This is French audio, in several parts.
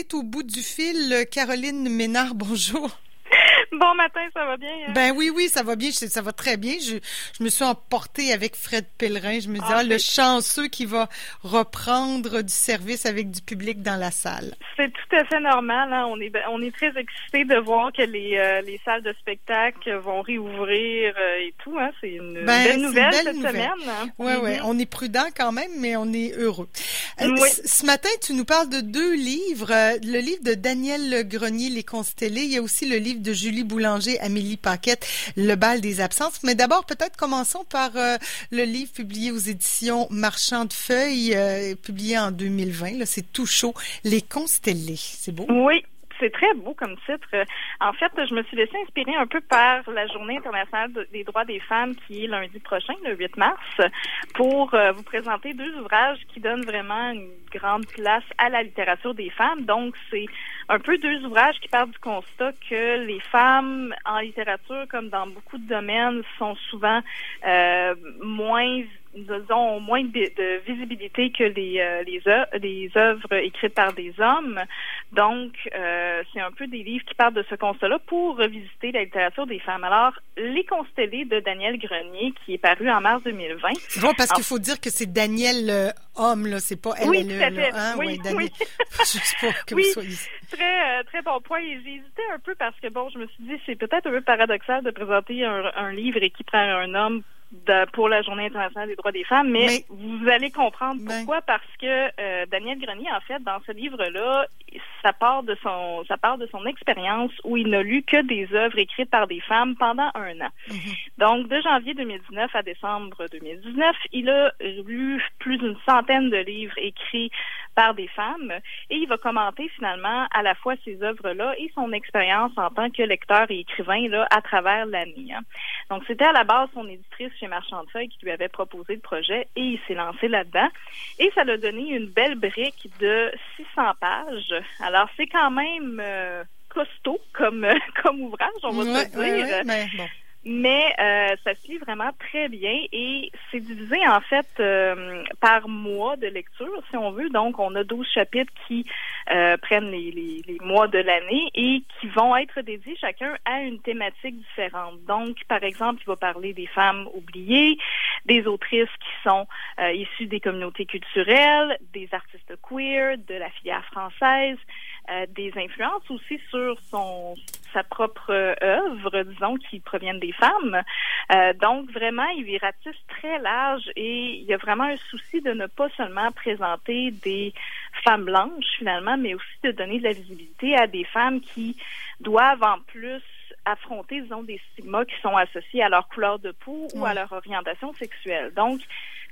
est au bout du fil. Caroline Ménard, bonjour. Bon matin, ça va bien? Hein? Ben oui, oui, ça va bien. Ça va très bien. Je, je me suis emportée avec Fred Pellerin. Je me dis, ah, ah le chanceux qui va reprendre du service avec du public dans la salle. C'est tout à fait normal. Hein? On, est, on est très excités de voir que les, euh, les salles de spectacle vont réouvrir euh, et tout. Hein? C'est une ben, belle nouvelle cette semaine. Oui, oui. On est prudent quand même, mais on est heureux. Euh, ce matin, tu nous parles de deux livres. le livre de Daniel Grenier, Les Constellés. Il y a aussi le livre de Julie Boulanger, Amélie Paquette, Le bal des absences. Mais d'abord, peut-être commençons par euh, le livre publié aux éditions Marchand de Feuilles, euh, publié en 2020. C'est tout chaud, Les Constellés. C'est beau? Oui, c'est très beau comme titre. En fait, je me suis laissée inspirer un peu par la Journée internationale des droits des femmes qui est lundi prochain, le 8 mars, pour euh, vous présenter deux ouvrages qui donnent vraiment une grande place à la littérature des femmes. Donc, c'est un peu deux ouvrages qui partent du constat que les femmes en littérature, comme dans beaucoup de domaines, sont souvent euh, moins ont moins de, visibilité que les euh, les, œuvres, les œuvres écrites par des hommes. Donc, euh, c'est un peu des livres qui partent de ce constat-là pour revisiter la littérature des femmes. Alors, Les Constellés de Daniel Grenier, qui est paru en mars 2020. C'est bon, parce qu'il faut dire que c'est Daniel euh, homme, là, c'est pas elle. Oui, tout à fait. Hein? Oui, oui. Juste pour que oui, vous soyez... Très, très bon point. Et j'ai hésité un peu parce que, bon, je me suis dit, c'est peut-être un peu paradoxal de présenter un, un livre et qui prend un homme pour la Journée internationale des droits des femmes, mais, vous allez comprendre ben. pourquoi. Parce que euh, Daniel Grenier, en fait, dans ce livre-là, ça part de son ça part de son expérience où il n'a lu que des œuvres écrites par des femmes pendant un an. Mhm. Donc, de janvier 2019 à décembre 2019, il a lu plus d'une centaine de livres écrits par des femmes et il va commenter finalement à la fois ces œuvres-là et son expérience en tant que lecteur et écrivain là à travers l'année. Hein. Donc, c'était à la base son éditrice chez Marchand de Feuilles qui lui avait proposé le projet et il s'est lancé là-dedans. Et ça l'a donné une belle brique de 600 pages. Alors, c'est quand même euh, costaud comme, comme ouvrage, on va se dire. Mais euh, ça se lit vraiment très bien et c'est divisé en fait euh, par mois de lecture, si on veut. Donc, on a 12 chapitres qui euh, prennent les, les, les, mois de l'année et qui vont être dédiés chacun à une thématique différente. Donc, par exemple, il va parler des femmes oubliées, des autrices qui sont issues des communautés culturelles, des artistes queer, de la filière française, des influences aussi sur son sa propre œuvre, disons, qui proviennent des femmes. Euh, donc, vraiment, il ratisse très large et il y a vraiment un souci de ne pas seulement présenter des femmes blanches, finalement, mais aussi de donner de la visibilité à des femmes qui doivent en plus affronter, disons, des stigmas qui sont associés à leur couleur de peau ou à leur orientation sexuelle. Donc,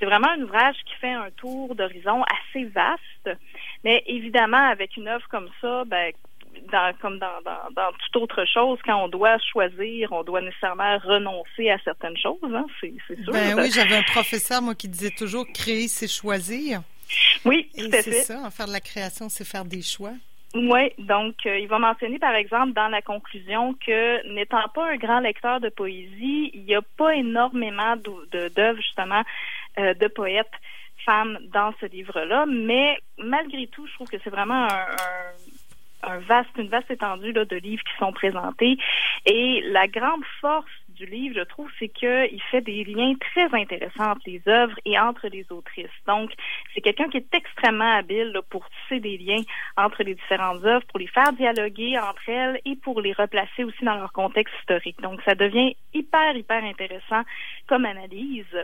c'est vraiment un ouvrage qui fait un tour d'horizon assez vaste, mais évidemment, avec une œuvre comme ça, ben, comme dans, dans, toute autre chose, quand on doit choisir, on doit nécessairement renoncer à certaines choses. Hein, c'est, sûr. Ben oui, j'avais un professeur, moi, qui disait toujours créer, c'est choisir. Oui, tout à fait. C'est ça, en faire de la création, c'est faire des choix. Oui, donc euh, il va mentionner par exemple dans la conclusion que n'étant pas un grand lecteur de poésie, il n'y a pas énormément d'œuvres justement euh, de poètes femmes dans ce livre-là, mais malgré tout, je trouve que c'est vraiment un, vaste, une vaste étendue là, de livres qui sont présentés. Et la grande force du livre, je trouve, c'est qu'il fait des liens très intéressants entre les œuvres et entre les autrices. Donc, c'est quelqu'un qui est extrêmement habile pour tisser des liens entre les différentes œuvres, pour les faire dialoguer entre elles et pour les replacer aussi dans leur contexte historique. Donc, ça devient hyper, hyper intéressant comme analyse.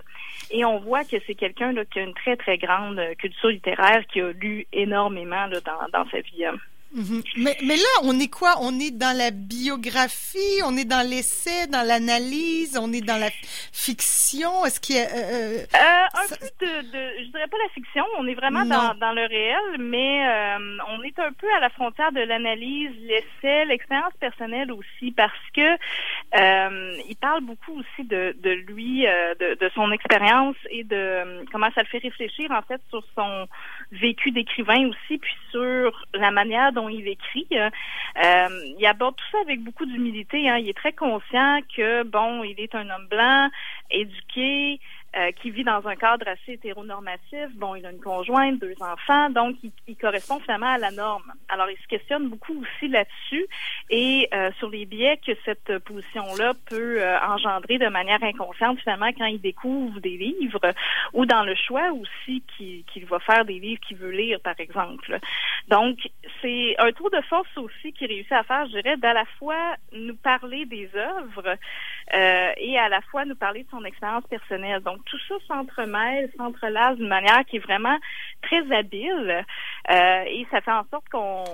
Et on voit que c'est quelqu'un qui a une très, très grande culture littéraire, qui a lu énormément dans, dans sa vie. Mhm. mais, mais, là, on est quoi? On est dans la biographie, on est dans l'essai, dans l'analyse, on est dans la fiction? Est-ce qu'il y a... Euh, euh, euh un peu de, de, Je dirais pas la fiction, on est vraiment dans, dans, le réel, mais euh, on est un peu à la frontière de l'analyse, l'essai, l'expérience personnelle aussi, parce que il parle beaucoup aussi de, de lui, de, de son expérience et de comment ça le fait réfléchir, en fait, sur son vécu d'écrivain aussi, puis sur la manière dont il écrit. Euh, euh, il aborde tout ça avec beaucoup d'humilité. Hein. Il est très conscient que, bon, il est un homme blanc, éduqué, euh, qui vit dans un cadre assez hétéronormatif. Bon, il a une conjointe, deux enfants, donc il, correspond finalement à la norme. Alors, il se questionne beaucoup aussi là-dessus et euh, sur les biais que cette position-là peut euh, engendrer de manière inconsciente finalement quand il découvre des livres ou dans le choix aussi qu'il va faire des livres qu'il veut lire, par exemple. Donc, c'est un tour de force aussi qu'il réussit à faire, je dirais, d'à la fois nous parler des œuvres et à la fois nous parler de son expérience personnelle. Donc, tout ça s'entremêle, s'entrelace d'une manière qui est vraiment très habile euh, et ça fait en sorte qu'on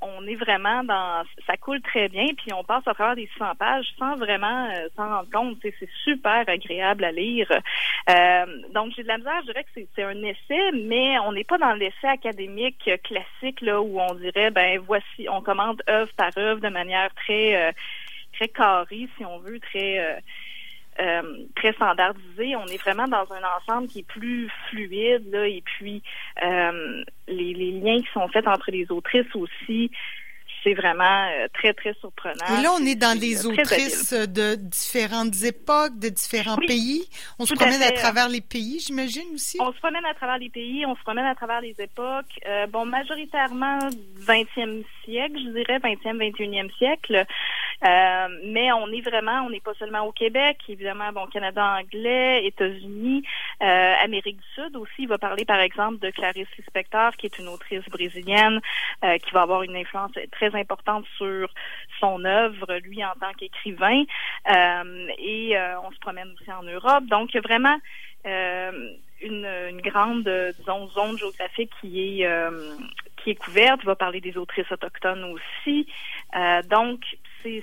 on est vraiment dans ça coule très bien puis on passe à travers des 100 pages sans vraiment euh, s'en rendre compte. C'est super agréable à lire. Euh, donc j'ai de la misère je dirais que c'est un essai mais on n'est pas dans l'essai académique classique là où on dirait ben voici on commande œuvre par œuvre de manière très très carrée si on veut très euh, très standardisé. On est vraiment dans un ensemble qui est plus fluide, et puis euh, les, les, liens qui sont faits entre les autrices aussi c'est vraiment euh, très, très surprenant. Et là, on est dans les autrices de différentes époques, de différents pays. On se promène à, travers les pays, j'imagine aussi. On se promène à travers les pays, on se promène à travers les époques. Euh, bon, majoritairement 20e siècle, je dirais 20e, 21e siècle. Euh, mais on est vraiment, on n'est pas seulement au Québec, évidemment, bon, Canada anglais, États-Unis, euh, Amérique du Sud aussi. Il va parler, par exemple, de Clarice Lispector, qui est une autrice brésilienne, euh, qui va avoir une influence très importante sur son œuvre, lui en tant qu'écrivain. Euh, et euh, on se promène aussi en Europe. Donc, il y a vraiment euh, une, une, grande, disons, zone géographique qui est qui est couverte. Il va parler des autrices autochtones aussi. donc,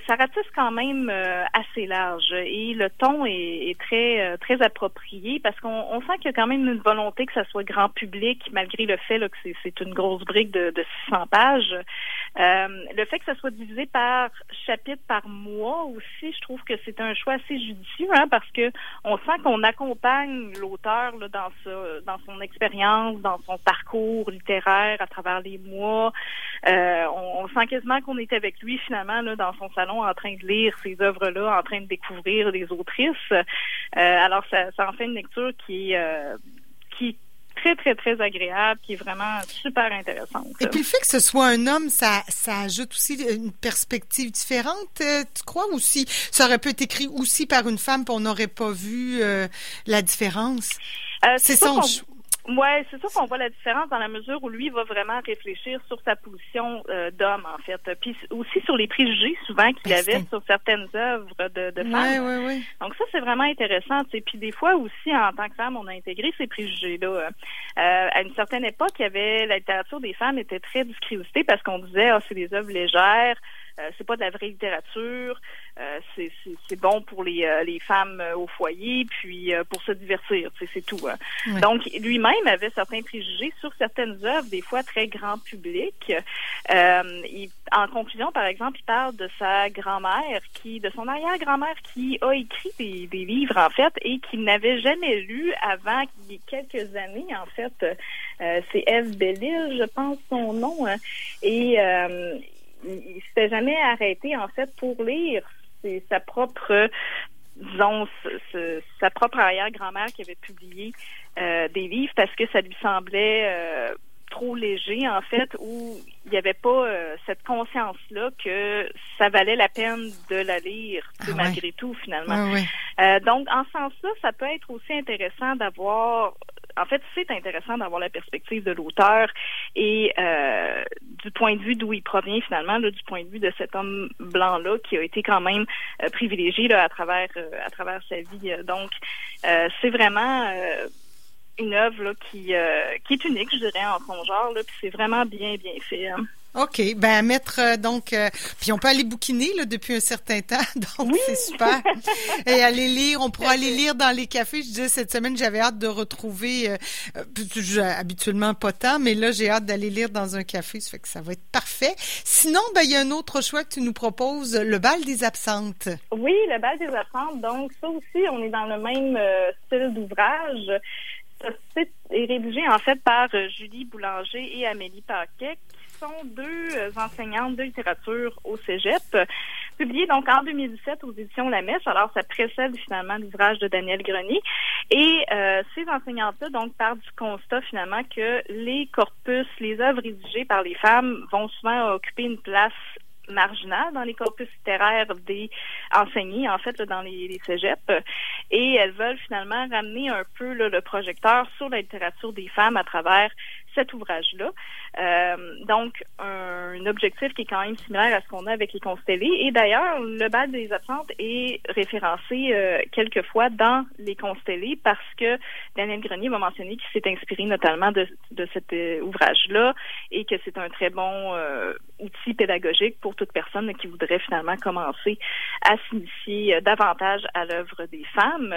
ça ratisse quand même euh, assez large et le ton est, très euh, très approprié parce qu'on sent qu'il y a quand même une volonté que ça soit grand public malgré le fait que c'est une grosse brique de, de 600 pages. Euh, le fait que ça soit divisé par chapitre par mois aussi, je trouve que c'est un choix assez judicieux hein, parce que on sent qu'on accompagne l'auteur dans dans son expérience, dans son parcours littéraire à travers les mois. On, on, sent quasiment qu'on est avec lui finalement là, dans son salon en train de lire ces œuvres-là, en train de découvrir les autrices. Euh, alors, ça, en fait une lecture qui, euh, qui très, très, très agréable, qui est vraiment super intéressante. Et puis le fait que ce soit un homme, ça, ça ajoute aussi une perspective différente, euh, tu crois, aussi? Ça aurait pu être écrit aussi par une femme, puis on n'aurait pas vu la différence? c'est son, Ouais, c'est sûr qu'on voit la différence dans la mesure où lui va vraiment réfléchir sur sa position euh, d'homme, en fait. Puis aussi sur les préjugés, souvent, qu'il ben, avait sur certaines œuvres de, de femmes. Ouais, ouais, Donc ça, c'est vraiment intéressant. Et puis des fois aussi, en tant que femme, on a intégré ces préjugés-là. Euh, à une certaine époque, il y avait la littérature des femmes était très discréditée parce qu'on disait, ah, c'est des œuvres légères. Euh, c'est pas de la vraie littérature. Euh, c'est bon pour les, euh, les femmes au foyer, puis pour se divertir, c'est tout. Hein. Donc, lui-même avait certains préjugés sur certaines œuvres, des fois très grand public. en conclusion, par exemple, il parle de sa grand-mère, qui, de son arrière-grand-mère, qui a écrit des, des, livres en fait et qui n'avait jamais lu avant il y a quelques années en fait. c'est Eve Bellil, je pense son nom, hein. et il, s'était jamais arrêté en fait pour lire sa propre disons sa propre arrière-grand-mère qui avait publié euh, des livres parce que ça lui semblait euh, trop léger en fait ou il n'y avait pas euh, cette conscience là que ça valait la peine de la lire ah malgré tout finalement. Ah donc en ce sens-là, ça peut être aussi intéressant d'avoir en fait, c'est intéressant d'avoir la perspective de l'auteur et euh, du point de vue d'où il provient finalement, là, du point de vue de cet homme blanc-là qui a été quand même euh, privilégié là, à travers euh, à travers sa vie. Donc, c'est vraiment une œuvre qui, qui est unique, je dirais, en son genre, là, puis c'est vraiment bien, bien fait. Hein. OK. Ben, mettre, euh, donc, euh, puis on peut aller bouquiner, là, depuis un certain temps. Donc, c'est super. Et aller lire, on pourra aller lire dans les cafés. Je disais, cette semaine, j'avais hâte de retrouver, euh, habituellement pas tant, mais là, j'ai hâte d'aller lire dans un café. Ça fait que ça va être parfait. Sinon, ben, il y a un autre choix que tu nous proposes, le bal des absentes. Oui, le bal des absentes. Donc, ça aussi, on est dans le même style d'ouvrage. C'est rédigé, en fait, par Julie Boulanger et Amélie Paquet, sont deux euh, enseignantes de littérature au Cégep. publié donc en 2017 aux éditions La Messe. Alors, ça précède finalement l'ouvrage de Daniel Grenier. Et euh, ces enseignantes-là, donc, partent du constat finalement que les corpus, les œuvres rédigées par les femmes vont souvent occuper une place marginale dans les corpus littéraires des enseignés, en fait, dans les, les. Et elles veulent finalement ramener un peu le projecteur sur la littérature des femmes à travers cet ouvrage-là. Euh, donc, un, objectif qui est quand même similaire à ce qu'on a avec les constellés. Et d'ailleurs, le bal des absentes est référencé euh, quelques fois dans les constellés parce que Daniel Grenier va mentionner qu'il s'est inspiré notamment de, de cet euh, ouvrage-là et que c'est un très bon euh, outil pédagogique pour toute personne qui voudrait finalement commencer à s'initier davantage à l'œuvre des femmes.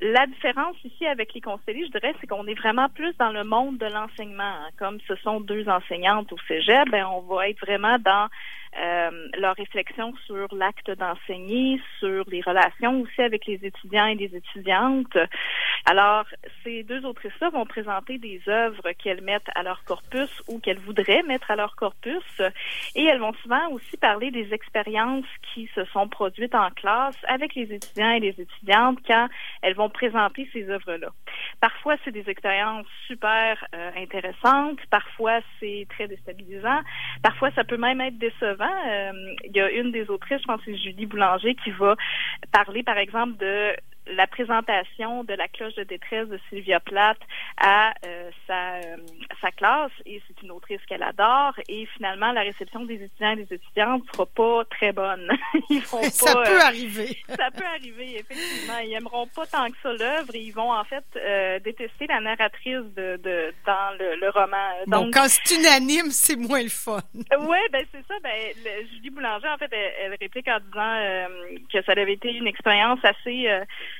La différence ici avec les constellés, je dirais, c'est qu'on est vraiment plus dans le monde de l'enseignement. Hein. Comme ce sont deux enseignantes au cégep, ben, on va être vraiment dans euh, leur réflexion sur l'acte d'enseigner, sur les relations aussi avec les étudiants et les étudiantes. Alors, ces deux autrices-là vont présenter des œuvres qu'elles mettent à leur corpus ou qu'elles voudraient mettre à leur corpus et elles vont souvent aussi parler des expériences qui se sont produites en classe avec les étudiants et les étudiantes quand elles vont présenter ces œuvres-là. Parfois, c'est des expériences super euh, intéressantes, parfois c'est très déstabilisant, parfois ça peut même être décevant euh, il y a une des autrices, je pense que c'est Julie Boulanger, qui va parler, par exemple, de la présentation de la cloche de détresse de Sylvia Plath à euh, sa, euh, sa classe et c'est une autrice qu'elle adore et finalement la réception des étudiants et des étudiantes sera pas très bonne. ils vont pas, ça peut euh, arriver. ça peut arriver effectivement. Ils aimeront pas tant que ça l'œuvre et ils vont en fait détester la narratrice de, de dans le, le roman. Donc, bon, quand c'est unanime, c'est moins le fun. oui, ben c'est ça. Ben Julie Boulanger en fait elle, réplique en disant que ça avait été une expérience assez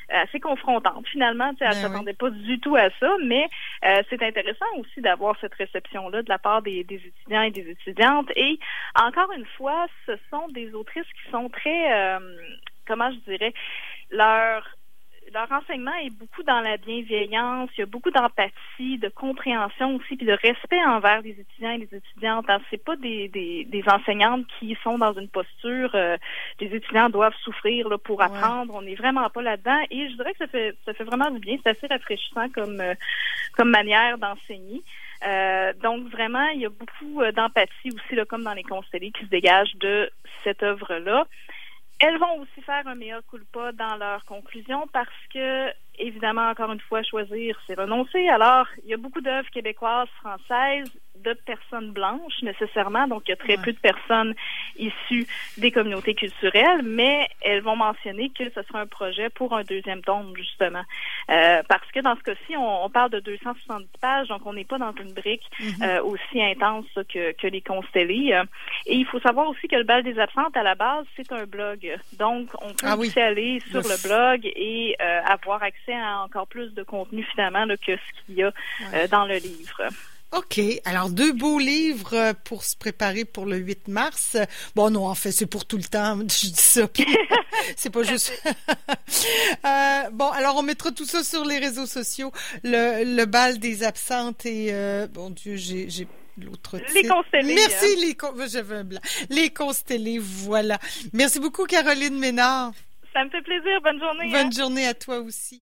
assez confrontante. Finalement, elle ne ben s'attendait pas du tout à ça, mais euh, c'est intéressant aussi d'avoir cette réception-là de la part des, des, étudiants et des étudiantes. Et encore une fois, ce sont des autrices qui sont très, euh, comment je dirais, leur leur enseignement est beaucoup dans la bienveillance, il y a beaucoup d'empathie, de compréhension aussi, puis de respect envers les étudiants et les étudiantes. C'est pas des, des, des, enseignantes qui sont dans une posture euh, les étudiants doivent souffrir là, pour apprendre. On n'est vraiment pas là-dedans. Et je dirais que ça fait ça fait vraiment du bien. C'est assez rafraîchissant comme euh, comme manière d'enseigner. Euh, donc vraiment, il y a beaucoup euh, d'empathie aussi, là, comme dans les constellés, qui se dégagent de cette œuvre-là. Elles vont aussi faire un meilleur culpa dans leur conclusion parce que, évidemment, encore une fois, choisir, c'est renoncer. Alors, il y a beaucoup d'œuvres québécoises, françaises, de personnes blanches nécessairement, donc il y a très peu de personnes issues des communautés culturelles, mais elles vont mentionner que ce sera un projet pour un deuxième tome justement, euh, parce que dans ce cas-ci, on, parle de 270 pages, donc on n'est pas dans une brique mm-hmm. euh, aussi intense que, que les constellés. Et il faut savoir aussi que le bal des absentes à la base, c'est un blog, donc on peut ah aussi aller sur le blog et euh, avoir accès à encore plus de contenu finalement que ce qu'il y a dans le livre. OK. Alors, deux beaux livres euh, pour se préparer pour le 8 mars. Bon, non, en fait, c'est pour tout le temps. Je dis ça. c'est pas juste. euh, bon, alors, on mettra tout ça sur les réseaux sociaux. Le, le bal des absentes et, euh, bon Dieu, j'ai, j'ai l'autre Les constellés. Merci, hein. les, con... j'avais un blanc. Les constellés, voilà. Merci beaucoup, Caroline Ménard. Ça me fait plaisir. Bonne journée. Bonne hein. journée à toi aussi.